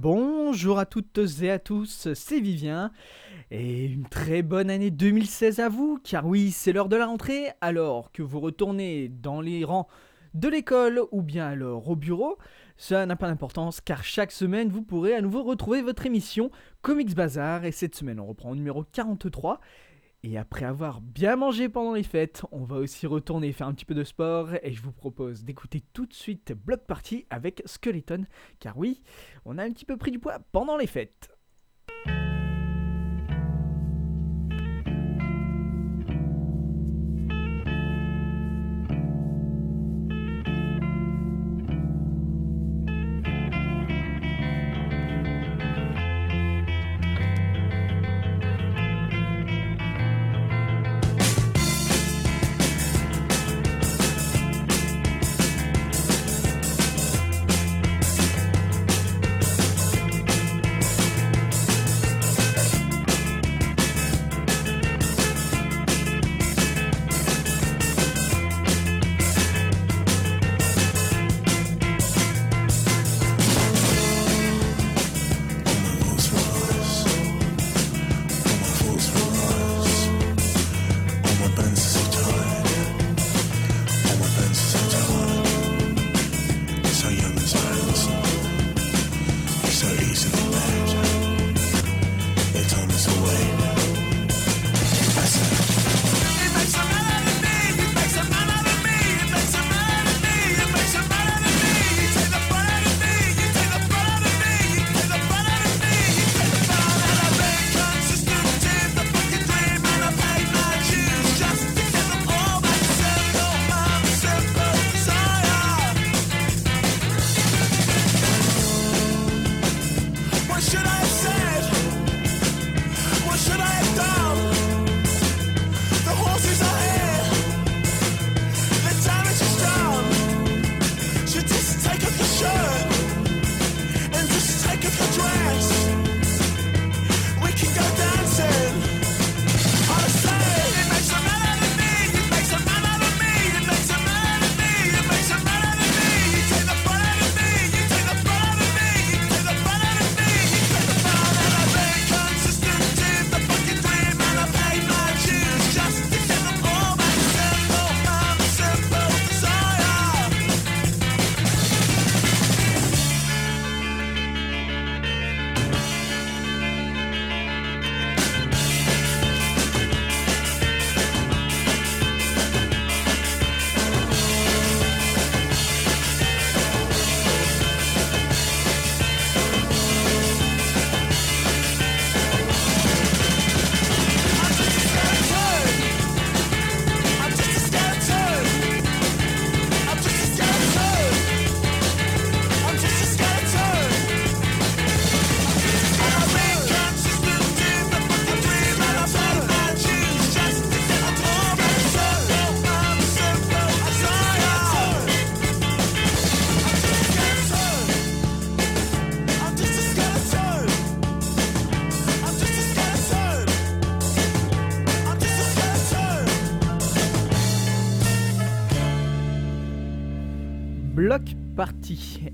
Bonjour à toutes et à tous, c'est Vivien. Et une très bonne année 2016 à vous, car oui, c'est l'heure de la rentrée, alors que vous retournez dans les rangs de l'école ou bien alors au bureau, ça n'a pas d'importance car chaque semaine vous pourrez à nouveau retrouver votre émission Comics Bazar. Et cette semaine on reprend au numéro 43 et après avoir bien mangé pendant les fêtes, on va aussi retourner faire un petit peu de sport et je vous propose d'écouter tout de suite Block Party avec Skeleton car oui, on a un petit peu pris du poids pendant les fêtes.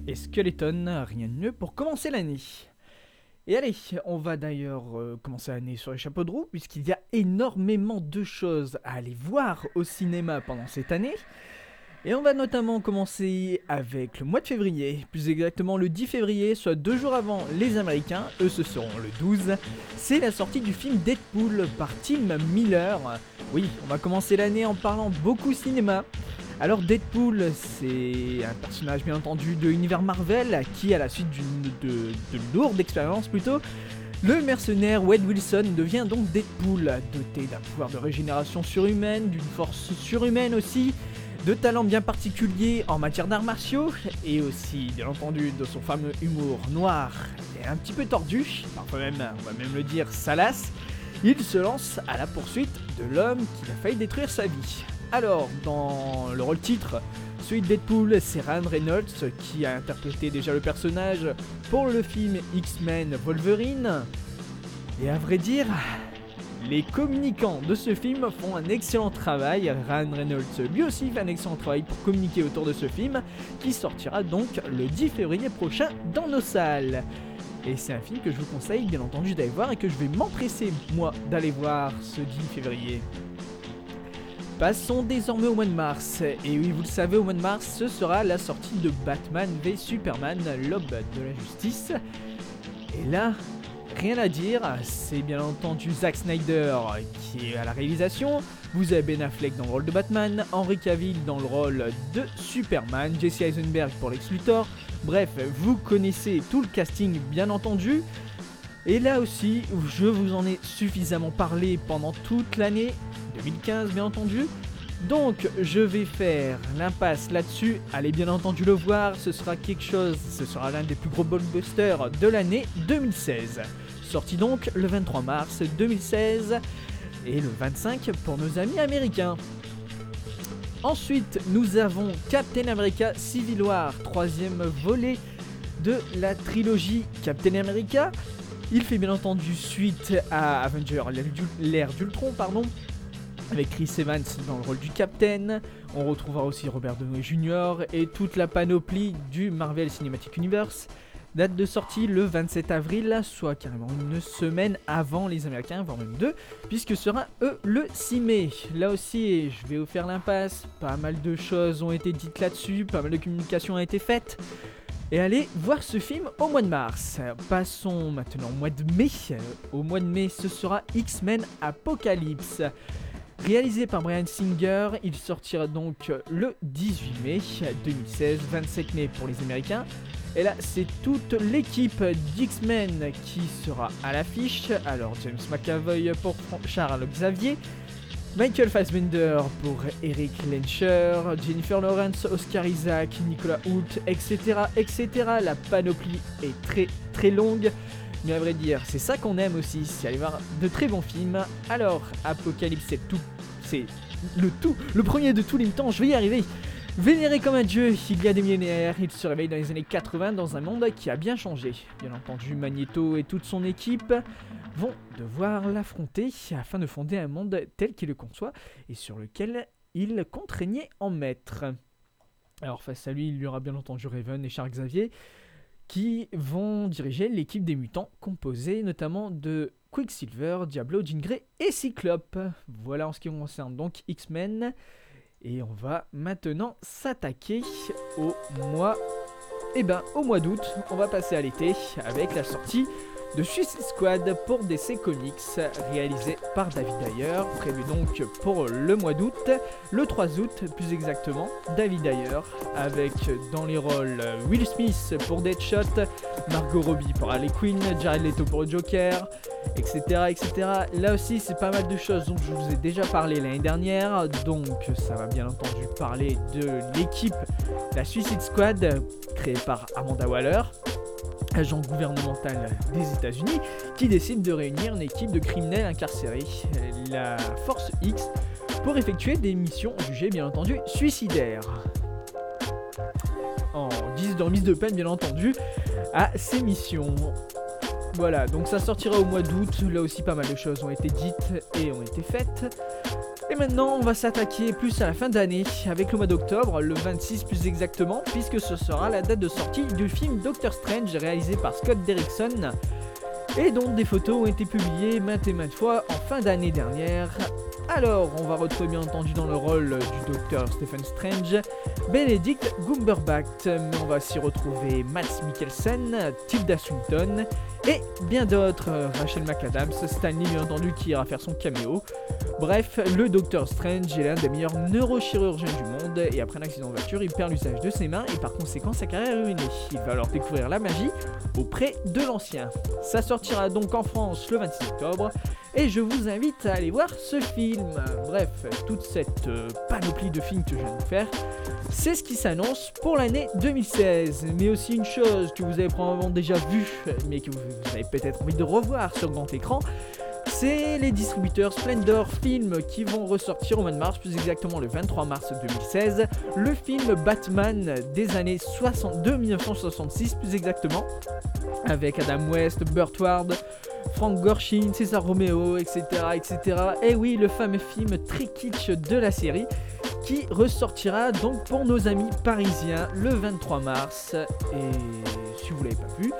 Et Skeleton, rien de mieux pour commencer l'année? Et allez, on va d'ailleurs euh, commencer l'année sur les chapeaux de roue, puisqu'il y a énormément de choses à aller voir au cinéma pendant cette année. Et on va notamment commencer avec le mois de février, plus exactement le 10 février, soit deux jours avant les Américains, eux ce seront le 12. C'est la sortie du film Deadpool par Tim Miller. Oui, on va commencer l'année en parlant beaucoup cinéma, Alors Deadpool, c'est un personnage bien entendu de l'univers Marvel qui, à la suite d'une de, de lourde expérience plutôt, le mercenaire Wade Wilson devient donc Deadpool, doté d'un pouvoir de régénération surhumaine, d'une force surhumaine aussi, de talents bien particuliers en matière d'arts martiaux, et aussi, bien entendu, de son fameux humour noir et un petit peu tordu, parfois même, on va même le dire, salace, il se lance à la poursuite de l'homme qui a failli détruire sa vie. Alors, dans le rôle titre, celui de Deadpool, c'est Ryan Reynolds qui a interprété déjà le personnage pour le film X-Men Wolverine. Et à vrai dire, les communicants de ce film font un excellent travail. Ryan Reynolds lui aussi fait un excellent travail pour communiquer autour de ce film qui sortira donc le 10 février prochain dans nos salles. Et c'est un film que je vous conseille bien entendu d'aller voir et que je vais m'empresser moi d'aller voir ce 10 février. Passons désormais au mois de mars. Et oui, vous le savez, au mois de mars, ce sera la sortie de Batman v Superman, l'aube de la justice. Et là, rien à dire, c'est bien entendu Zack Snyder qui est à la réalisation. Vous avez Ben Affleck dans le rôle de Batman, Henry Cavill dans le rôle de Superman, Jesse Eisenberg pour Lex Luthor. Bref, vous connaissez tout le casting bien entendu. Et là aussi, je vous en ai suffisamment parlé pendant toute l'année 2015 bien entendu. Donc je vais faire l'impasse là-dessus. Allez bien entendu le voir, ce sera quelque chose, ce sera l'un des plus gros blockbusters de l'année 2016. Sorti donc le 23 mars 2016 et le 25 pour nos amis américains. Ensuite, nous avons Captain America Civil War, troisième volet de la trilogie Captain America. Il fait bien entendu suite à Avenger, l'ère d'Ultron, pardon, avec Chris Evans dans le rôle du Captain. On retrouvera aussi Robert Downey Jr. et toute la panoplie du Marvel Cinematic Universe. Date de sortie le 27 avril, soit carrément une semaine avant les Américains, voire même deux, puisque sera eux le 6 mai. Là aussi, je vais vous faire l'impasse. Pas mal de choses ont été dites là-dessus, pas mal de communications ont été faites. Et allez voir ce film au mois de mars. Passons maintenant au mois de mai. Au mois de mai, ce sera X-Men Apocalypse. Réalisé par Brian Singer, il sortira donc le 18 mai 2016, 27 mai pour les Américains. Et là, c'est toute l'équipe d'X-Men qui sera à l'affiche. Alors, James McAvoy pour Charles Xavier, Michael Fassbender pour Eric Lencher, Jennifer Lawrence, Oscar Isaac, Nicolas Hoult, etc., etc. La panoplie est très très longue. Mais à vrai dire, c'est ça qu'on aime aussi, c'est aller voir de très bons films. Alors, Apocalypse, c'est tout. C'est le tout, le premier de tous les temps, je vais y arriver. Vénéré comme un dieu, il y a des millénaires, il se réveille dans les années 80 dans un monde qui a bien changé. Bien entendu, Magneto et toute son équipe vont devoir l'affronter afin de fonder un monde tel qu'il le conçoit et sur lequel il contraignait en maître. Alors face à lui, il y aura bien entendu Raven et Charles Xavier qui vont diriger l'équipe des mutants composée notamment de Quicksilver, Diablo, Jean et Cyclope. Voilà en ce qui concerne donc X-Men. Et on va maintenant s'attaquer au mois... Eh ben, au mois d'août, on va passer à l'été avec la sortie de Suicide Squad pour DC Comics, réalisé par David Ayer, prévu donc pour le mois d'août, le 3 août plus exactement, David Ayer, avec dans les rôles Will Smith pour Deadshot, Margot Robbie pour Harley Quinn, Jared Leto pour Joker, etc. etc. Là aussi c'est pas mal de choses dont je vous ai déjà parlé l'année dernière, donc ça va bien entendu parler de l'équipe, la Suicide Squad, créée par Amanda Waller agent gouvernemental des États-Unis, qui décide de réunir une équipe de criminels incarcérés, la Force X, pour effectuer des missions jugées bien entendu suicidaires. En guise de de peine bien entendu à ces missions. Voilà, donc ça sortira au mois d'août, là aussi pas mal de choses ont été dites et ont été faites. Et maintenant, on va s'attaquer plus à la fin d'année, avec le mois d'octobre, le 26 plus exactement, puisque ce sera la date de sortie du film Doctor Strange réalisé par Scott Derrickson, et dont des photos ont été publiées maintes et maintes fois en fin d'année dernière. Alors, on va retrouver bien entendu dans le rôle du docteur Stephen Strange Benedict Cumberbatch, mais on va aussi retrouver Matt Mikkelsen, Tilda Swinton et bien d'autres. Euh, Rachel McAdams, Stanley bien entendu qui ira faire son caméo. Bref, le Docteur Strange est l'un des meilleurs neurochirurgiens du monde et après un accident de voiture, il perd l'usage de ses mains et par conséquent sa carrière est ruinée. Il va alors découvrir la magie auprès de l'ancien. Ça sortira donc en France le 26 octobre et je vous invite à aller voir ce film. Bref, toute cette euh, panoplie de films que je viens de faire, c'est ce qui s'annonce pour l'année 2016. Mais aussi une chose que vous avez probablement déjà vue, mais que vous avez peut-être envie de revoir sur grand écran, c'est les distributeurs Splendor Film qui vont ressortir au mois de mars, plus exactement le 23 mars 2016, le film Batman des années 62, 1966 plus exactement, avec Adam West, Burt Ward, Frank Gorshin, César Romeo, etc., etc. Et oui, le fameux film très kitsch de la série qui ressortira donc pour nos amis parisiens le 23 mars. Et si vous l'avez pas vu,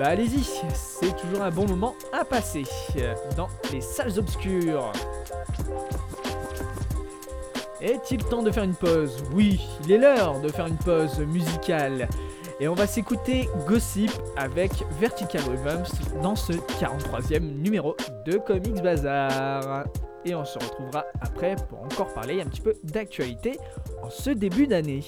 bah allez-y, c'est toujours un bon moment à passer dans les salles obscures. Est-il temps de faire une pause? Oui, il est l'heure de faire une pause musicale. Et on va s'écouter Gossip avec Vertical Rhythms dans ce 43e numéro de Comics Bazar. Et on se retrouvera après pour encore parler un petit peu d'actualité en ce début d'année.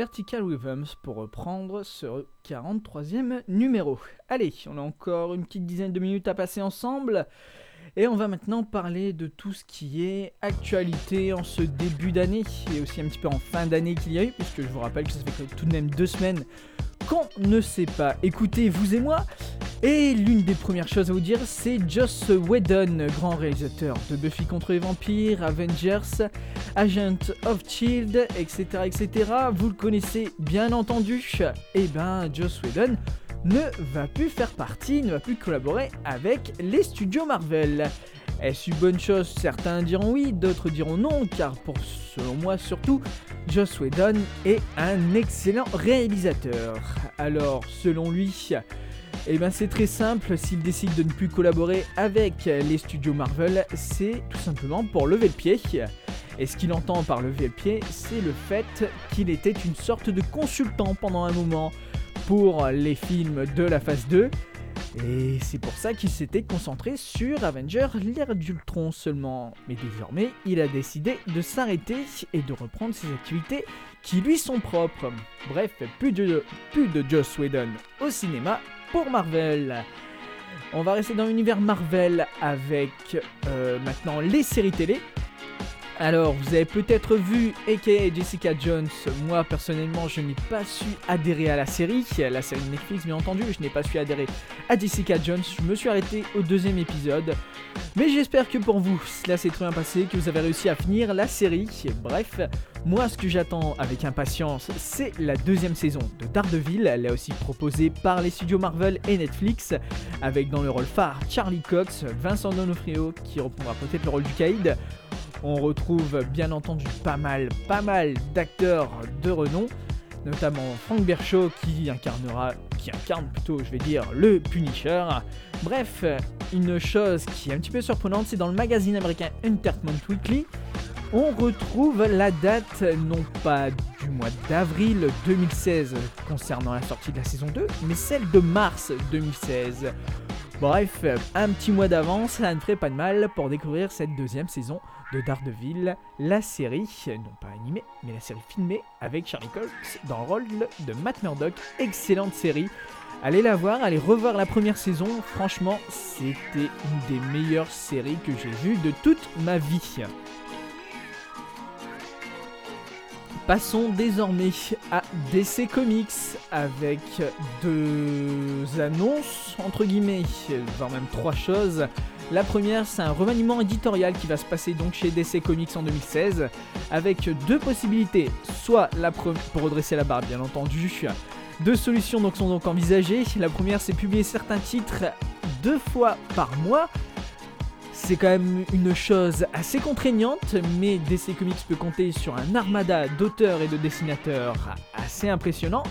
Vertical Rhythms pour reprendre ce 43e numéro. Allez, on a encore une petite dizaine de minutes à passer ensemble. Et on va maintenant parler de tout ce qui est actualité en ce début d'année et aussi un petit peu en fin d'année qu'il y a eu, puisque je vous rappelle que ça fait tout de même deux semaines qu'on ne sait pas écouter, vous et moi. Et l'une des premières choses à vous dire, c'est Joss Whedon, grand réalisateur de Buffy contre les vampires, Avengers, Agent of Shield, etc., etc. Vous le connaissez bien entendu. Et ben, Joss Whedon ne va plus faire partie, ne va plus collaborer avec les studios Marvel. Est-ce une bonne chose? Certains diront oui, d'autres diront non, car pour selon moi surtout, Joss Whedon est un excellent réalisateur. Alors, selon lui, eh ben c'est très simple, s'il décide de ne plus collaborer avec les studios Marvel, c'est tout simplement pour lever le pied. Et ce qu'il entend par lever le pied, c'est le fait qu'il était une sorte de consultant pendant un moment pour les films de la phase 2. Et c'est pour ça qu'il s'était concentré sur Avenger l'ère d'Ultron seulement. Mais désormais, il a décidé de s'arrêter et de reprendre ses activités qui lui sont propres. Bref, plus de, plus de Joss Whedon au cinéma pour Marvel. On va rester dans l'univers Marvel avec euh, maintenant les séries télé. Alors, vous avez peut-être vu aka Jessica Jones. Moi, personnellement, je n'ai pas su adhérer à la série. La série Netflix, bien entendu. Je n'ai pas su adhérer à Jessica Jones. Je me suis arrêté au deuxième épisode. Mais j'espère que pour vous, cela s'est très bien passé, que vous avez réussi à finir la série. Bref, moi, ce que j'attends avec impatience, c'est la deuxième saison de Daredevil. Elle est aussi proposée par les studios Marvel et Netflix, avec dans le rôle phare Charlie Cox, Vincent Donofrio qui reprendra peut-être le rôle du Caïd. On retrouve bien entendu pas mal, pas mal d'acteurs de renom, notamment Frank Bershaw qui incarnera, qui incarne plutôt, je vais dire, le Punisher. Bref, une chose qui est un petit peu surprenante, c'est dans le magazine américain Entertainment Weekly, on retrouve la date non pas du mois d'avril 2016 concernant la sortie de la saison 2, mais celle de mars 2016. Bref, un petit mois d'avance, ça ne ferait pas de mal pour découvrir cette deuxième saison de Daredevil, la série, non pas animée, mais la série filmée avec Charlie Cox dans le rôle de Matt Murdock. Excellente série. Allez la voir, allez revoir la première saison. Franchement, c'était une des meilleures séries que j'ai vues de toute ma vie. Passons désormais à DC Comics avec deux annonces, entre guillemets, voire même trois choses. La première, c'est un remaniement éditorial qui va se passer donc chez DC Comics en 2016, avec deux possibilités. Soit la pre- pour redresser la barre, bien entendu. Deux solutions sont donc envisagées. La première, c'est publier certains titres deux fois par mois. C'est quand même une chose assez contraignante, mais DC Comics peut compter sur un armada d'auteurs et de dessinateurs assez impressionnant.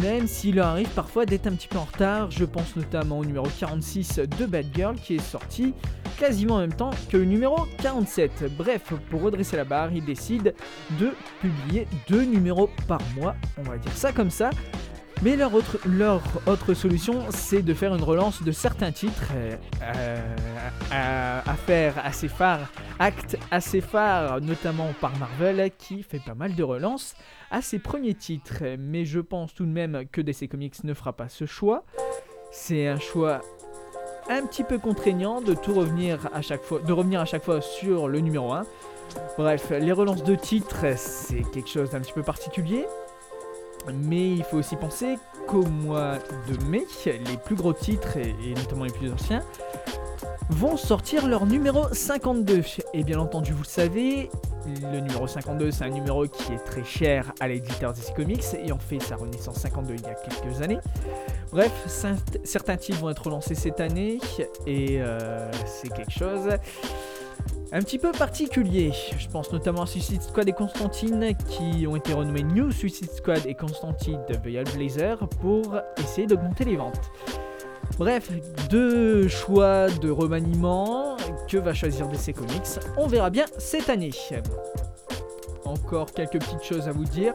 Même s'il leur arrive parfois d'être un petit peu en retard, je pense notamment au numéro 46 de Bad Girl qui est sorti quasiment en même temps que le numéro 47. Bref, pour redresser la barre, ils décident de publier deux numéros par mois, on va dire ça comme ça. Mais leur autre, leur autre solution, c'est de faire une relance de certains titres euh, euh, à, faire assez phares, actes assez phares, notamment par Marvel, qui fait pas mal de relances à ses premiers titres. Mais je pense tout de même que DC Comics ne fera pas ce choix. C'est un choix un petit peu contraignant de tout revenir à chaque fois, de revenir à chaque fois sur le numéro 1. Bref, les relances de titres, c'est quelque chose d'un petit peu particulier. Mais il faut aussi penser qu'au mois de mai, les plus gros titres, et notamment les plus anciens, vont sortir leur numéro 52. Et bien entendu, vous le savez, le numéro 52, c'est un numéro qui est très cher à l'éditeur DC Comics, ayant fait sa renaissance 52 il y a quelques années. Bref, cer- certains titres vont être relancés cette année, et euh, c'est quelque chose un petit peu particulier. Je pense notamment à Suicide Squad et Constantine qui ont été renommés New Suicide Squad et Constantine de Royal Blazer pour essayer d'augmenter les ventes. Bref, deux choix de remaniement que va choisir DC Comics? On verra bien cette année. Encore quelques petites choses à vous dire.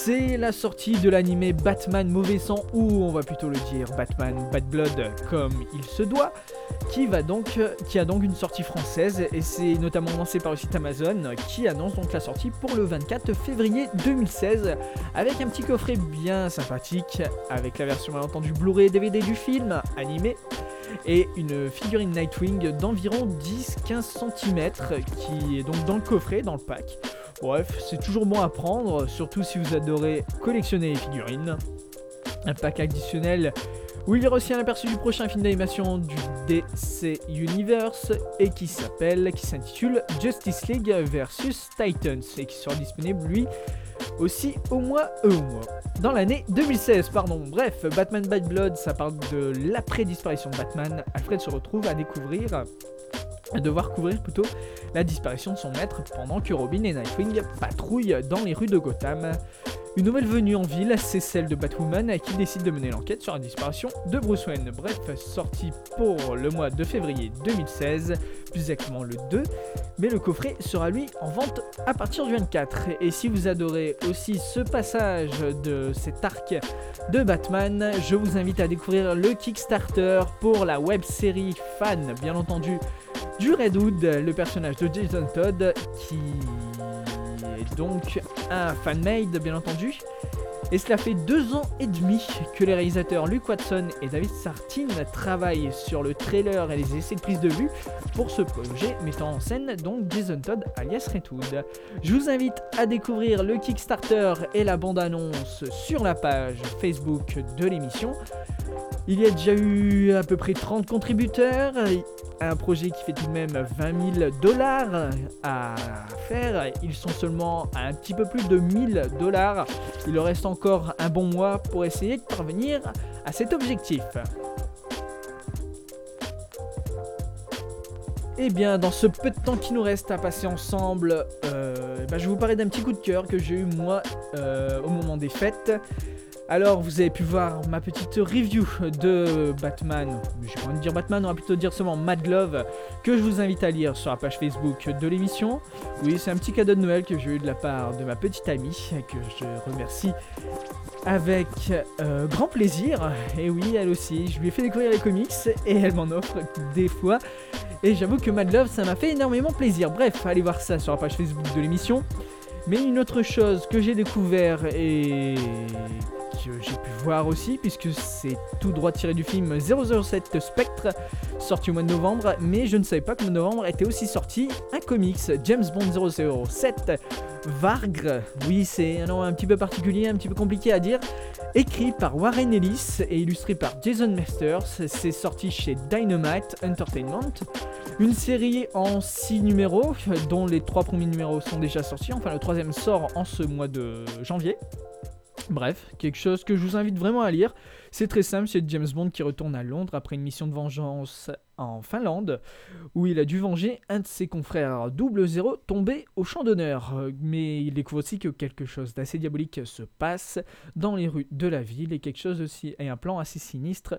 C'est la sortie de l'animé Batman Mauvais Sang, ou on va plutôt le dire Batman Bad Blood comme il se doit, qui, va donc, qui a donc une sortie française, et c'est notamment lancé par le site Amazon, qui annonce donc la sortie pour le 24 février 2016, avec un petit coffret bien sympathique, avec la version malentendu Blu-ray et DVD du film animé, et une figurine Nightwing d'environ 10-15 cm, qui est donc dans le coffret, dans le pack. Bref, c'est toujours bon à prendre, surtout si vous adorez collectionner les figurines. Un pack additionnel où il y aura aussi un aperçu du prochain film d'animation du DC Universe et qui s'appelle, qui s'intitule Justice League versus Titans et qui sera disponible lui aussi au mois, euh, au dans l'année 2016, pardon. Bref, Batman Bad Blood, ça parle de l'après-disparition de Batman. Alfred se retrouve à découvrir devoir couvrir plutôt la disparition de son maître pendant que Robin et Nightwing patrouillent dans les rues de Gotham. Une nouvelle venue en ville, c'est celle de Batwoman qui décide de mener l'enquête sur la disparition de Bruce Wayne. Bref, sorti pour le mois de février 2016, plus exactement le 2, mais le coffret sera lui en vente à partir du 24. Et si vous adorez aussi ce passage de cet arc de Batman, je vous invite à découvrir le Kickstarter pour la web série fan, bien entendu, du Red Hood, le personnage de Jason Todd, qui donc un fan-made, bien entendu. Et cela fait deux ans et demi que les réalisateurs Luke Watson et David Sartin travaillent sur le trailer et les essais de prise de vue pour ce projet mettant en scène donc Jason Todd alias Red Hood. Je vous invite à découvrir le Kickstarter et la bande-annonce sur la page Facebook de l'émission. Il y a déjà eu à peu près 30 contributeurs, un projet qui fait tout de même 20 000 dollars à faire. Ils sont seulement à un petit peu plus de 1000 dollars. Il leur reste encore un bon mois pour essayer de parvenir à cet objectif. Et bien, dans ce peu de temps qui nous reste à passer ensemble, euh, bah, je vais vous parler d'un petit coup de cœur que j'ai eu moi euh, au moment des fêtes. Alors, vous avez pu voir ma petite review de Batman. J'ai pas envie de dire Batman, on va plutôt dire seulement Mad Glove, que je vous invite à lire sur la page Facebook de l'émission. Oui, c'est un petit cadeau de Noël que j'ai eu de la part de ma petite amie, que je remercie avec euh, grand plaisir. Et oui, elle aussi, je lui ai fait découvrir les comics et elle m'en offre des fois. Et j'avoue que Mad Love, ça m'a fait énormément plaisir. Bref, allez voir ça sur la page Facebook de l'émission. Mais une autre chose que j'ai découvert et que j'ai pu voir aussi, puisque c'est tout droit tiré du film 007 Spectre, sorti au mois de novembre, mais je ne savais pas que le novembre était aussi sorti un comics, James Bond 007 Vargre. Oui, c'est un nom un petit peu particulier, un petit peu compliqué à dire. Écrit par Warren Ellis et illustré par Jason Masters, c'est sorti chez Dynamite Entertainment. Une série en 6 numéros, dont les 3 premiers numéros sont déjà sortis, enfin le troisième sort en ce mois de janvier. Bref, quelque chose que je vous invite vraiment à lire. C'est très simple, c'est James Bond qui retourne à Londres après une mission de vengeance en Finlande, où il a dû venger un de ses confrères double zéro tombé au champ d'honneur. Mais il découvre aussi que quelque chose d'assez diabolique se passe dans les rues de la ville et quelque chose aussi et un plan assez sinistre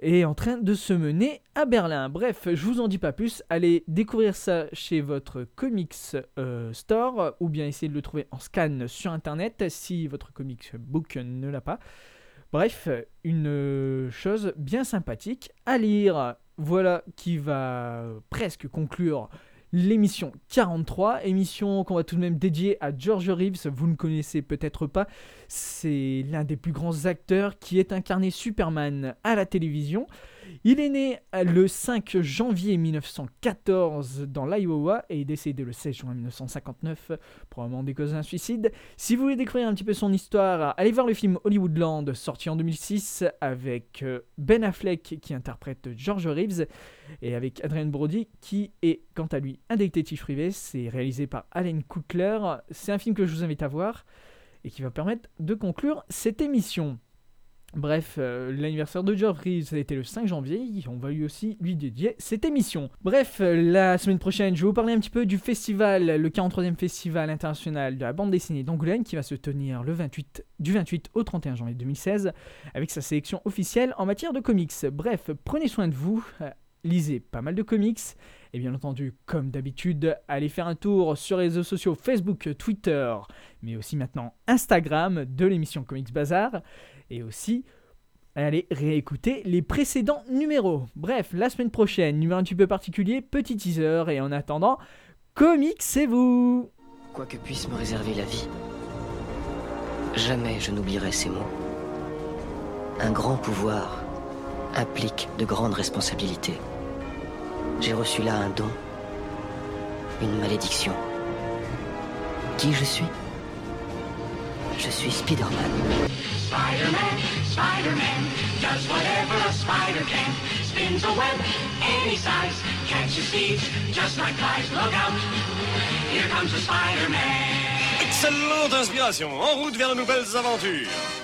est en train de se mener à Berlin. Bref, je vous en dis pas plus. Allez découvrir ça chez votre comics euh, store ou bien essayer de le trouver en scan sur internet si votre comics book ne l'a pas. Bref, une chose bien sympathique à lire. Voilà qui va presque conclure l'émission 43, émission qu'on va tout de même dédier à George Reeves, vous ne connaissez peut-être pas, c'est l'un des plus grands acteurs qui est incarné Superman à la télévision. Il est né le 5 janvier 1914 dans l'Iowa et est décédé le 16 juin 1959, probablement des causes d'un suicide. Si vous voulez découvrir un petit peu son histoire, allez voir le film Hollywoodland sorti en 2006 avec euh, Ben Affleck qui interprète George Reeves et avec Adrian Brody qui est quant à lui un détective privé. C'est réalisé par Allen Kutler. C'est un film que je vous invite à voir et qui va permettre de conclure cette émission. Bref, euh, l'anniversaire de George Reeves a été le 5 janvier, on va lui aussi lui dédier cette émission. Bref, euh, la semaine prochaine, je vais vous parler un petit peu du festival, le 43e festival international de la bande dessinée d'Angoulême qui va se tenir le 28, du 28 au 31 janvier 2016 avec sa sélection officielle en matière de comics. Bref, prenez soin de vous, euh, lisez pas mal de comics. Et bien entendu, comme d'habitude, allez faire un tour sur les réseaux sociaux Facebook, Twitter, mais aussi maintenant Instagram de l'émission Comics Bazar. Et aussi, allez réécouter les précédents numéros. Bref, la semaine prochaine, numéro un petit peu particulier, petit teaser. Et en attendant, comics, c'est vous Quoi que puisse me réserver la vie, jamais je n'oublierai ces mots. Un grand pouvoir implique de grandes responsabilités. J'ai reçu là un don, une malédiction. Qui je suis? Je suis Spider-Man. Spider-Man, Spider-Man, does whatever a spider can. Spins a web any size, catches thieves just like flies. Look out, here comes the Spider-Man. Excellente inspiration, en route vers de nouvelles aventures.